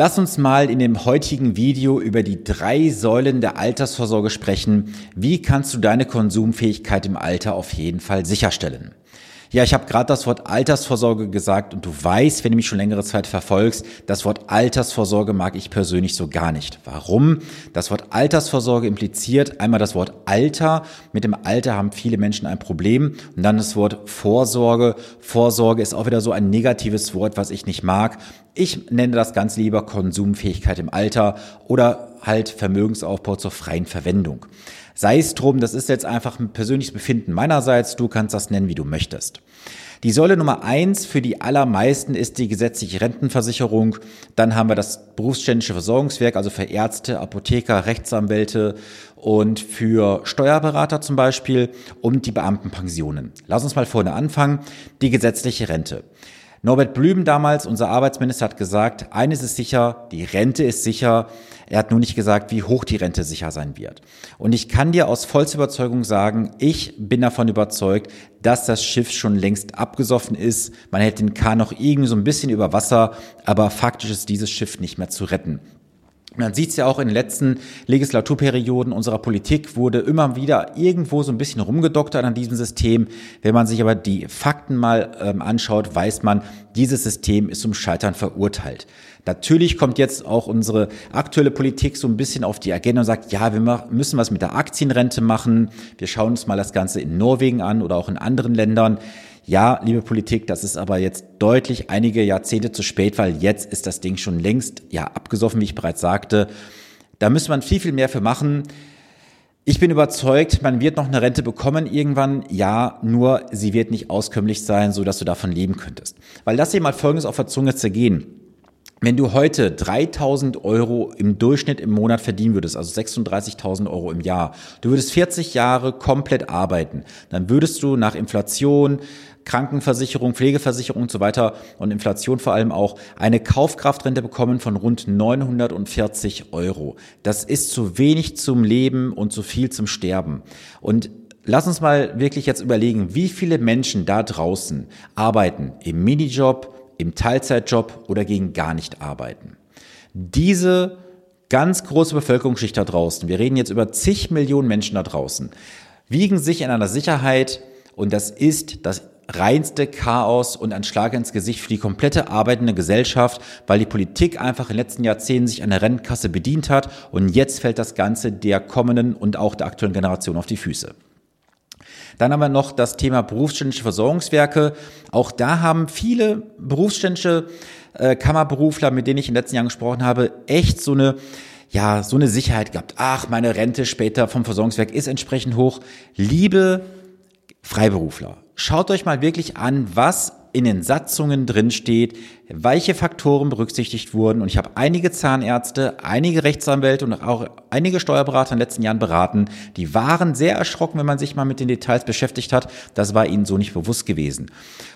Lass uns mal in dem heutigen Video über die drei Säulen der Altersvorsorge sprechen. Wie kannst du deine Konsumfähigkeit im Alter auf jeden Fall sicherstellen? Ja, ich habe gerade das Wort Altersvorsorge gesagt und du weißt, wenn du mich schon längere Zeit verfolgst, das Wort Altersvorsorge mag ich persönlich so gar nicht. Warum? Das Wort Altersvorsorge impliziert einmal das Wort Alter. Mit dem Alter haben viele Menschen ein Problem. Und dann das Wort Vorsorge. Vorsorge ist auch wieder so ein negatives Wort, was ich nicht mag. Ich nenne das ganz lieber Konsumfähigkeit im Alter oder halt Vermögensaufbau zur freien Verwendung. Sei es drum, das ist jetzt einfach ein persönliches Befinden meinerseits, du kannst das nennen, wie du möchtest. Die Säule Nummer eins für die allermeisten ist die gesetzliche Rentenversicherung. Dann haben wir das berufsständische Versorgungswerk, also für Ärzte, Apotheker, Rechtsanwälte und für Steuerberater zum Beispiel und die Beamtenpensionen. Lass uns mal vorne anfangen. Die gesetzliche Rente. Norbert Blüm damals, unser Arbeitsminister, hat gesagt, eines ist sicher, die Rente ist sicher. Er hat nur nicht gesagt, wie hoch die Rente sicher sein wird. Und ich kann dir aus vollster Überzeugung sagen, ich bin davon überzeugt, dass das Schiff schon längst abgesoffen ist. Man hält den Kahn noch irgendwie so ein bisschen über Wasser, aber faktisch ist dieses Schiff nicht mehr zu retten. Man sieht es ja auch in den letzten Legislaturperioden unserer Politik wurde immer wieder irgendwo so ein bisschen rumgedoktert an diesem System. Wenn man sich aber die Fakten mal ähm, anschaut, weiß man, dieses System ist zum Scheitern verurteilt. Natürlich kommt jetzt auch unsere aktuelle Politik so ein bisschen auf die Agenda und sagt, ja, wir müssen was mit der Aktienrente machen. Wir schauen uns mal das Ganze in Norwegen an oder auch in anderen Ländern. Ja, liebe Politik, das ist aber jetzt deutlich einige Jahrzehnte zu spät, weil jetzt ist das Ding schon längst ja abgesoffen, wie ich bereits sagte. Da müsste man viel, viel mehr für machen. Ich bin überzeugt, man wird noch eine Rente bekommen irgendwann. Ja, nur sie wird nicht auskömmlich sein, so dass du davon leben könntest. Weil lass dir mal Folgendes auf der Zunge zergehen. Wenn du heute 3000 Euro im Durchschnitt im Monat verdienen würdest, also 36.000 Euro im Jahr, du würdest 40 Jahre komplett arbeiten, dann würdest du nach Inflation, Krankenversicherung, Pflegeversicherung und so weiter und Inflation vor allem auch eine Kaufkraftrente bekommen von rund 940 Euro. Das ist zu wenig zum Leben und zu viel zum Sterben. Und Lass uns mal wirklich jetzt überlegen, wie viele Menschen da draußen arbeiten im Minijob, im Teilzeitjob oder gegen gar nicht arbeiten. Diese ganz große Bevölkerungsschicht da draußen, wir reden jetzt über zig Millionen Menschen da draußen, wiegen sich in einer Sicherheit und das ist das reinste Chaos und ein Schlag ins Gesicht für die komplette arbeitende Gesellschaft, weil die Politik einfach in den letzten Jahrzehnten sich an der Rentenkasse bedient hat und jetzt fällt das Ganze der kommenden und auch der aktuellen Generation auf die Füße. Dann haben wir noch das Thema berufsständische Versorgungswerke. Auch da haben viele berufsständische äh, Kammerberufler, mit denen ich in den letzten Jahren gesprochen habe, echt so eine ja, so eine Sicherheit gehabt. Ach, meine Rente später vom Versorgungswerk ist entsprechend hoch. Liebe Freiberufler, schaut euch mal wirklich an, was in den Satzungen drin steht, welche Faktoren berücksichtigt wurden. Und ich habe einige Zahnärzte, einige Rechtsanwälte und auch einige Steuerberater in den letzten Jahren beraten. Die waren sehr erschrocken, wenn man sich mal mit den Details beschäftigt hat. Das war ihnen so nicht bewusst gewesen.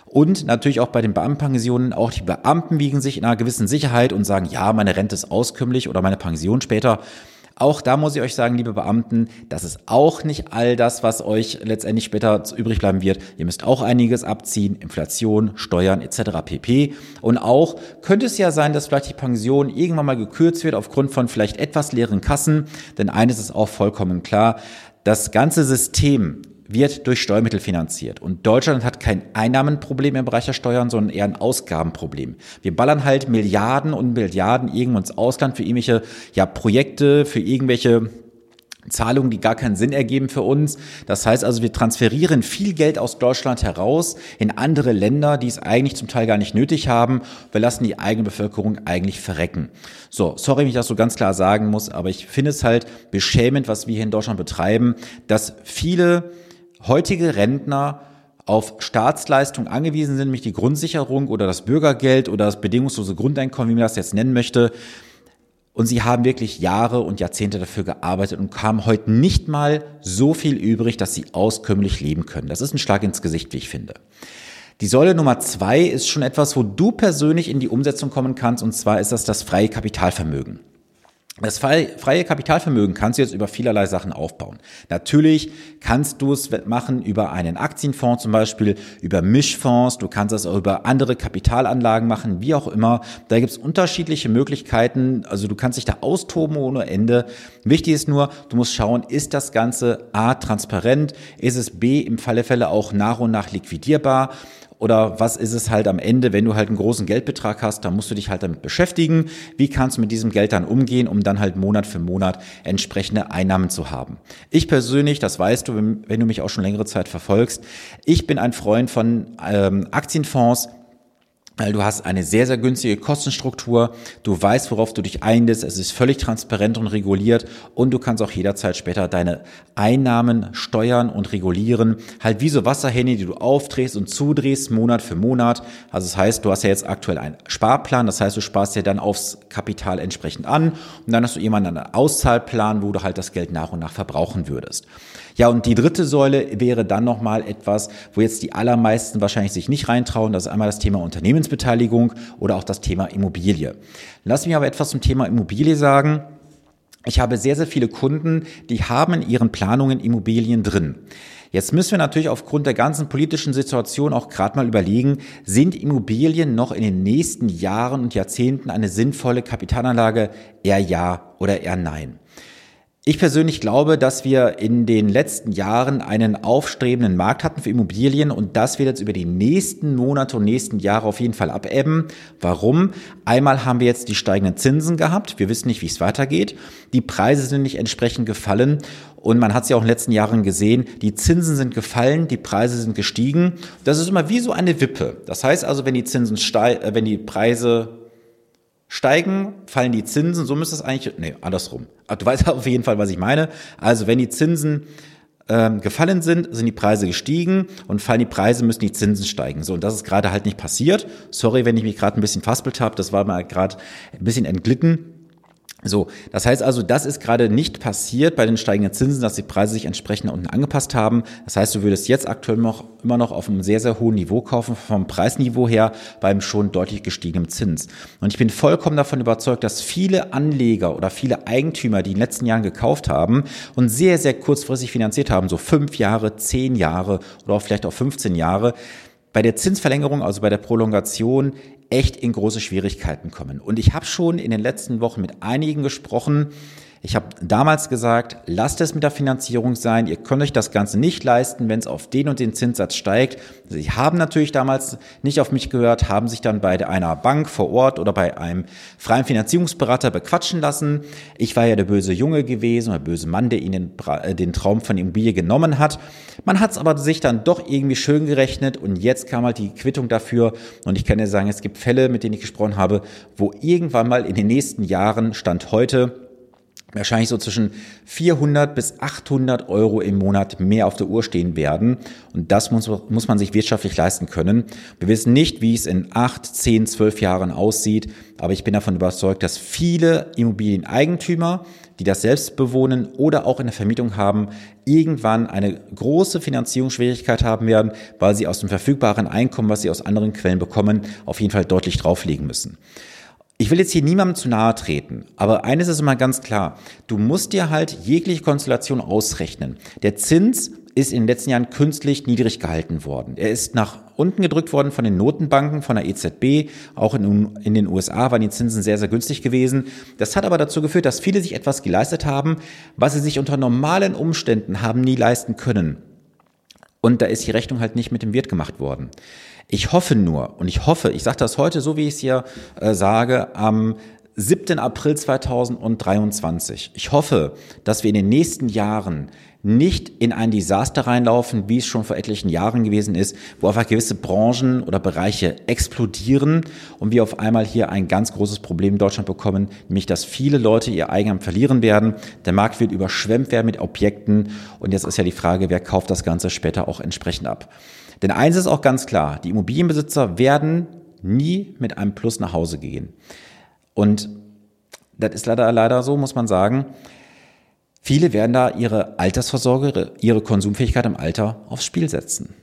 Und natürlich auch bei den Beamtenpensionen, auch die Beamten wiegen sich in einer gewissen Sicherheit und sagen, ja, meine Rente ist auskömmlich oder meine Pension später. Auch da muss ich euch sagen, liebe Beamten, das ist auch nicht all das, was euch letztendlich später übrig bleiben wird. Ihr müsst auch einiges abziehen, Inflation, Steuern etc. pp. Und auch könnte es ja sein, dass vielleicht die Pension irgendwann mal gekürzt wird aufgrund von vielleicht etwas leeren Kassen. Denn eines ist auch vollkommen klar, das ganze System wird durch Steuermittel finanziert. Und Deutschland hat kein Einnahmenproblem im Bereich der Steuern, sondern eher ein Ausgabenproblem. Wir ballern halt Milliarden und Milliarden irgendwo ins Ausland für irgendwelche ja, Projekte, für irgendwelche Zahlungen, die gar keinen Sinn ergeben für uns. Das heißt also, wir transferieren viel Geld aus Deutschland heraus in andere Länder, die es eigentlich zum Teil gar nicht nötig haben. Wir lassen die eigene Bevölkerung eigentlich verrecken. So, sorry, wenn ich das so ganz klar sagen muss, aber ich finde es halt beschämend, was wir hier in Deutschland betreiben, dass viele heutige Rentner auf Staatsleistung angewiesen sind, nämlich die Grundsicherung oder das Bürgergeld oder das bedingungslose Grundeinkommen, wie man das jetzt nennen möchte. Und sie haben wirklich Jahre und Jahrzehnte dafür gearbeitet und haben heute nicht mal so viel übrig, dass sie auskömmlich leben können. Das ist ein Schlag ins Gesicht, wie ich finde. Die Säule Nummer zwei ist schon etwas, wo du persönlich in die Umsetzung kommen kannst, und zwar ist das das freie Kapitalvermögen. Das freie Kapitalvermögen kannst du jetzt über vielerlei Sachen aufbauen. Natürlich kannst du es machen über einen Aktienfonds zum Beispiel, über Mischfonds, du kannst es auch über andere Kapitalanlagen machen, wie auch immer. Da gibt es unterschiedliche Möglichkeiten, also du kannst dich da austoben ohne Ende. Wichtig ist nur, du musst schauen, ist das Ganze A transparent, ist es B im Falle Fälle auch nach und nach liquidierbar oder was ist es halt am Ende, wenn du halt einen großen Geldbetrag hast, dann musst du dich halt damit beschäftigen. Wie kannst du mit diesem Geld dann umgehen, um dann halt Monat für Monat entsprechende Einnahmen zu haben? Ich persönlich, das weißt du, wenn, du mich auch schon längere Zeit verfolgst, ich bin ein Freund von ähm, Aktienfonds, weil du hast eine sehr, sehr günstige Kostenstruktur, du weißt, worauf du dich einlässt, es ist völlig transparent und reguliert. Und du kannst auch jederzeit später deine Einnahmen steuern und regulieren, halt wie so Wasserhähne, die du aufdrehst und zudrehst, Monat für Monat. Also das heißt, du hast ja jetzt aktuell einen Sparplan, das heißt, du sparst ja dann aufs Kapital entsprechend an. Und dann hast du jemanden einen Auszahlplan, wo du halt das Geld nach und nach verbrauchen würdest. Ja, und die dritte Säule wäre dann nochmal etwas, wo jetzt die allermeisten wahrscheinlich sich nicht reintrauen. Das ist einmal das Thema Unternehmensbeteiligung oder auch das Thema Immobilie. Lass mich aber etwas zum Thema Immobilie sagen. Ich habe sehr, sehr viele Kunden, die haben in ihren Planungen Immobilien drin. Jetzt müssen wir natürlich aufgrund der ganzen politischen Situation auch gerade mal überlegen, sind Immobilien noch in den nächsten Jahren und Jahrzehnten eine sinnvolle Kapitalanlage? Eher ja oder eher nein. Ich persönlich glaube, dass wir in den letzten Jahren einen aufstrebenden Markt hatten für Immobilien und das wird jetzt über die nächsten Monate und nächsten Jahre auf jeden Fall abebben. Warum? Einmal haben wir jetzt die steigenden Zinsen gehabt. Wir wissen nicht, wie es weitergeht. Die Preise sind nicht entsprechend gefallen und man hat es ja auch in den letzten Jahren gesehen, die Zinsen sind gefallen, die Preise sind gestiegen. Das ist immer wie so eine Wippe. Das heißt also, wenn die Zinsen steigen, äh, wenn die Preise steigen, fallen die Zinsen, so müsste es eigentlich, nee, andersrum. Aber du weißt auf jeden Fall, was ich meine. Also wenn die Zinsen ähm, gefallen sind, sind die Preise gestiegen und fallen die Preise, müssen die Zinsen steigen. So, und das ist gerade halt nicht passiert. Sorry, wenn ich mich gerade ein bisschen faspelt habe, das war mal gerade ein bisschen entglitten. So, das heißt also, das ist gerade nicht passiert bei den steigenden Zinsen, dass die Preise sich entsprechend unten angepasst haben. Das heißt, du würdest jetzt aktuell noch, immer noch auf einem sehr, sehr hohen Niveau kaufen, vom Preisniveau her beim schon deutlich gestiegenen Zins. Und ich bin vollkommen davon überzeugt, dass viele Anleger oder viele Eigentümer, die in den letzten Jahren gekauft haben und sehr, sehr kurzfristig finanziert haben, so fünf Jahre, zehn Jahre oder auch vielleicht auch 15 Jahre, bei der Zinsverlängerung, also bei der Prolongation, echt in große Schwierigkeiten kommen. Und ich habe schon in den letzten Wochen mit einigen gesprochen, ich habe damals gesagt, lasst es mit der Finanzierung sein. Ihr könnt euch das Ganze nicht leisten, wenn es auf den und den Zinssatz steigt. Sie haben natürlich damals nicht auf mich gehört, haben sich dann bei einer Bank vor Ort oder bei einem freien Finanzierungsberater bequatschen lassen. Ich war ja der böse Junge gewesen, der böse Mann, der ihnen äh, den Traum von Immobilie genommen hat. Man hat es aber sich dann doch irgendwie schön gerechnet und jetzt kam halt die Quittung dafür. Und ich kann dir sagen, es gibt Fälle, mit denen ich gesprochen habe, wo irgendwann mal in den nächsten Jahren, Stand heute, wahrscheinlich so zwischen 400 bis 800 Euro im Monat mehr auf der Uhr stehen werden. Und das muss, muss man sich wirtschaftlich leisten können. Wir wissen nicht, wie es in 8, 10, 12 Jahren aussieht, aber ich bin davon überzeugt, dass viele Immobilieneigentümer, die das selbst bewohnen oder auch in der Vermietung haben, irgendwann eine große Finanzierungsschwierigkeit haben werden, weil sie aus dem verfügbaren Einkommen, was sie aus anderen Quellen bekommen, auf jeden Fall deutlich drauflegen müssen. Ich will jetzt hier niemandem zu nahe treten, aber eines ist immer ganz klar. Du musst dir halt jegliche Konstellation ausrechnen. Der Zins ist in den letzten Jahren künstlich niedrig gehalten worden. Er ist nach unten gedrückt worden von den Notenbanken, von der EZB. Auch in, in, den USA waren die Zinsen sehr, sehr günstig gewesen. Das hat aber dazu geführt, dass viele sich etwas geleistet haben, was sie sich unter normalen Umständen haben nie leisten können. Und da ist die Rechnung halt nicht mit dem Wirt gemacht worden. Ich hoffe nur, und ich hoffe, ich sage das heute so, wie ich es hier äh, sage, am 7. April 2023. Ich hoffe, dass wir in den nächsten Jahren nicht in ein Desaster reinlaufen, wie es schon vor etlichen Jahren gewesen ist, wo einfach gewisse Branchen oder Bereiche explodieren und wir auf einmal hier ein ganz großes Problem in Deutschland bekommen, nämlich dass viele Leute ihr Eigenheim verlieren werden. Der Markt wird überschwemmt werden mit Objekten und jetzt ist ja die Frage, wer kauft das Ganze später auch entsprechend ab. Denn eins ist auch ganz klar, die Immobilienbesitzer werden nie mit einem Plus nach Hause gehen. Und das ist leider, leider so, muss man sagen. Viele werden da ihre Altersvorsorge, ihre Konsumfähigkeit im Alter aufs Spiel setzen.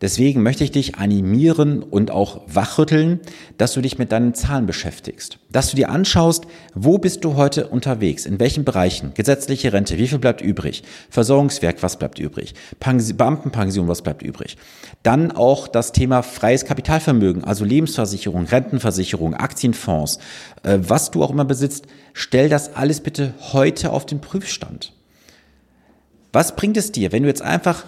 Deswegen möchte ich dich animieren und auch wachrütteln, dass du dich mit deinen Zahlen beschäftigst. Dass du dir anschaust, wo bist du heute unterwegs, in welchen Bereichen, gesetzliche Rente, wie viel bleibt übrig, Versorgungswerk, was bleibt übrig, Beamtenpension, was bleibt übrig. Dann auch das Thema freies Kapitalvermögen, also Lebensversicherung, Rentenversicherung, Aktienfonds, äh, was du auch immer besitzt, stell das alles bitte heute auf den Prüfstand. Was bringt es dir, wenn du jetzt einfach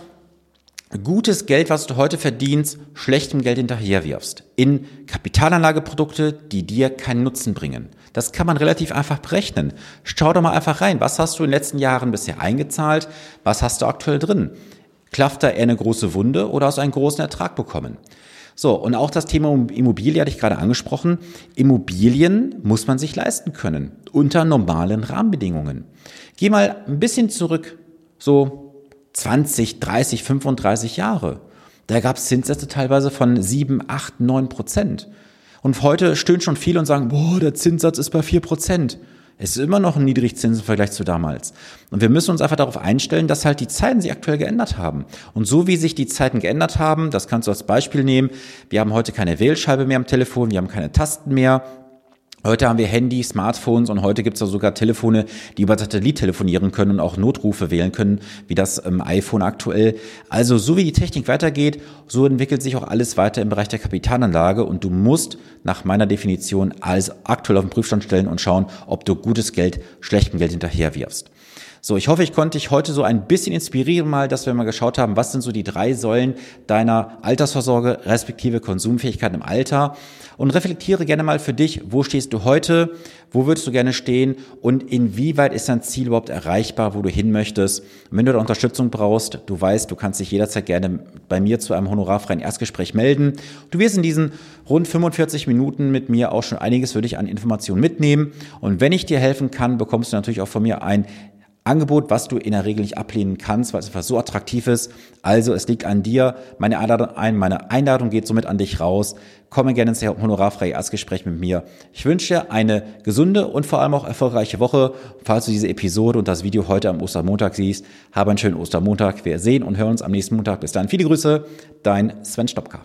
gutes Geld, was du heute verdienst, schlechtem Geld hinterherwirfst. In Kapitalanlageprodukte, die dir keinen Nutzen bringen. Das kann man relativ einfach berechnen. Schau doch mal einfach rein. Was hast du in den letzten Jahren bisher eingezahlt? Was hast du aktuell drin? Klafft da eher eine große Wunde oder hast du einen großen Ertrag bekommen? So, und auch das Thema Immobilie hatte ich gerade angesprochen. Immobilien muss man sich leisten können. Unter normalen Rahmenbedingungen. Geh mal ein bisschen zurück. So 20, 30, 35 Jahre. Da gab es Zinssätze teilweise von 7, 8, 9 Prozent. Und heute stöhnen schon viele und sagen, boah, der Zinssatz ist bei 4 Prozent. Es ist immer noch ein Niedrigzins im Vergleich zu damals. Und wir müssen uns einfach darauf einstellen, dass halt die Zeiten sich aktuell geändert haben. Und so wie sich die Zeiten geändert haben, das kannst du als Beispiel nehmen, wir haben heute keine Wählscheibe mehr am Telefon, wir haben keine Tasten mehr, Heute haben wir Handy, Smartphones und heute gibt es sogar Telefone, die über Satellit telefonieren können und auch Notrufe wählen können, wie das ähm, iPhone aktuell. Also so wie die Technik weitergeht, so entwickelt sich auch alles weiter im Bereich der Kapitalanlage und du musst nach meiner Definition alles aktuell auf den Prüfstand stellen und schauen, ob du gutes Geld schlechtem Geld hinterherwirfst. So, ich hoffe, ich konnte dich heute so ein bisschen inspirieren mal, dass wir mal geschaut haben, was sind so die drei Säulen deiner Altersvorsorge respektive Konsumfähigkeit im Alter und reflektiere gerne mal für dich, wo stehst du heute, wo würdest du gerne stehen und inwieweit ist dein Ziel überhaupt erreichbar, wo du hin möchtest. Und wenn du da Unterstützung brauchst, du weißt, du kannst dich jederzeit gerne bei mir zu einem honorarfreien Erstgespräch melden. Du wirst in diesen rund 45 Minuten mit mir auch schon einiges für dich an Informationen mitnehmen und wenn ich dir helfen kann, bekommst du natürlich auch von mir ein Angebot, was du in der Regel nicht ablehnen kannst, weil es einfach so attraktiv ist. Also es liegt an dir. Meine Einladung, ein, meine Einladung geht somit an dich raus. Komme gerne ins honorarfreie Erstgespräch mit mir. Ich wünsche dir eine gesunde und vor allem auch erfolgreiche Woche. Falls du diese Episode und das Video heute am Ostermontag siehst, habe einen schönen Ostermontag. Wir sehen und hören uns am nächsten Montag. Bis dann. Viele Grüße, dein Sven Stopka.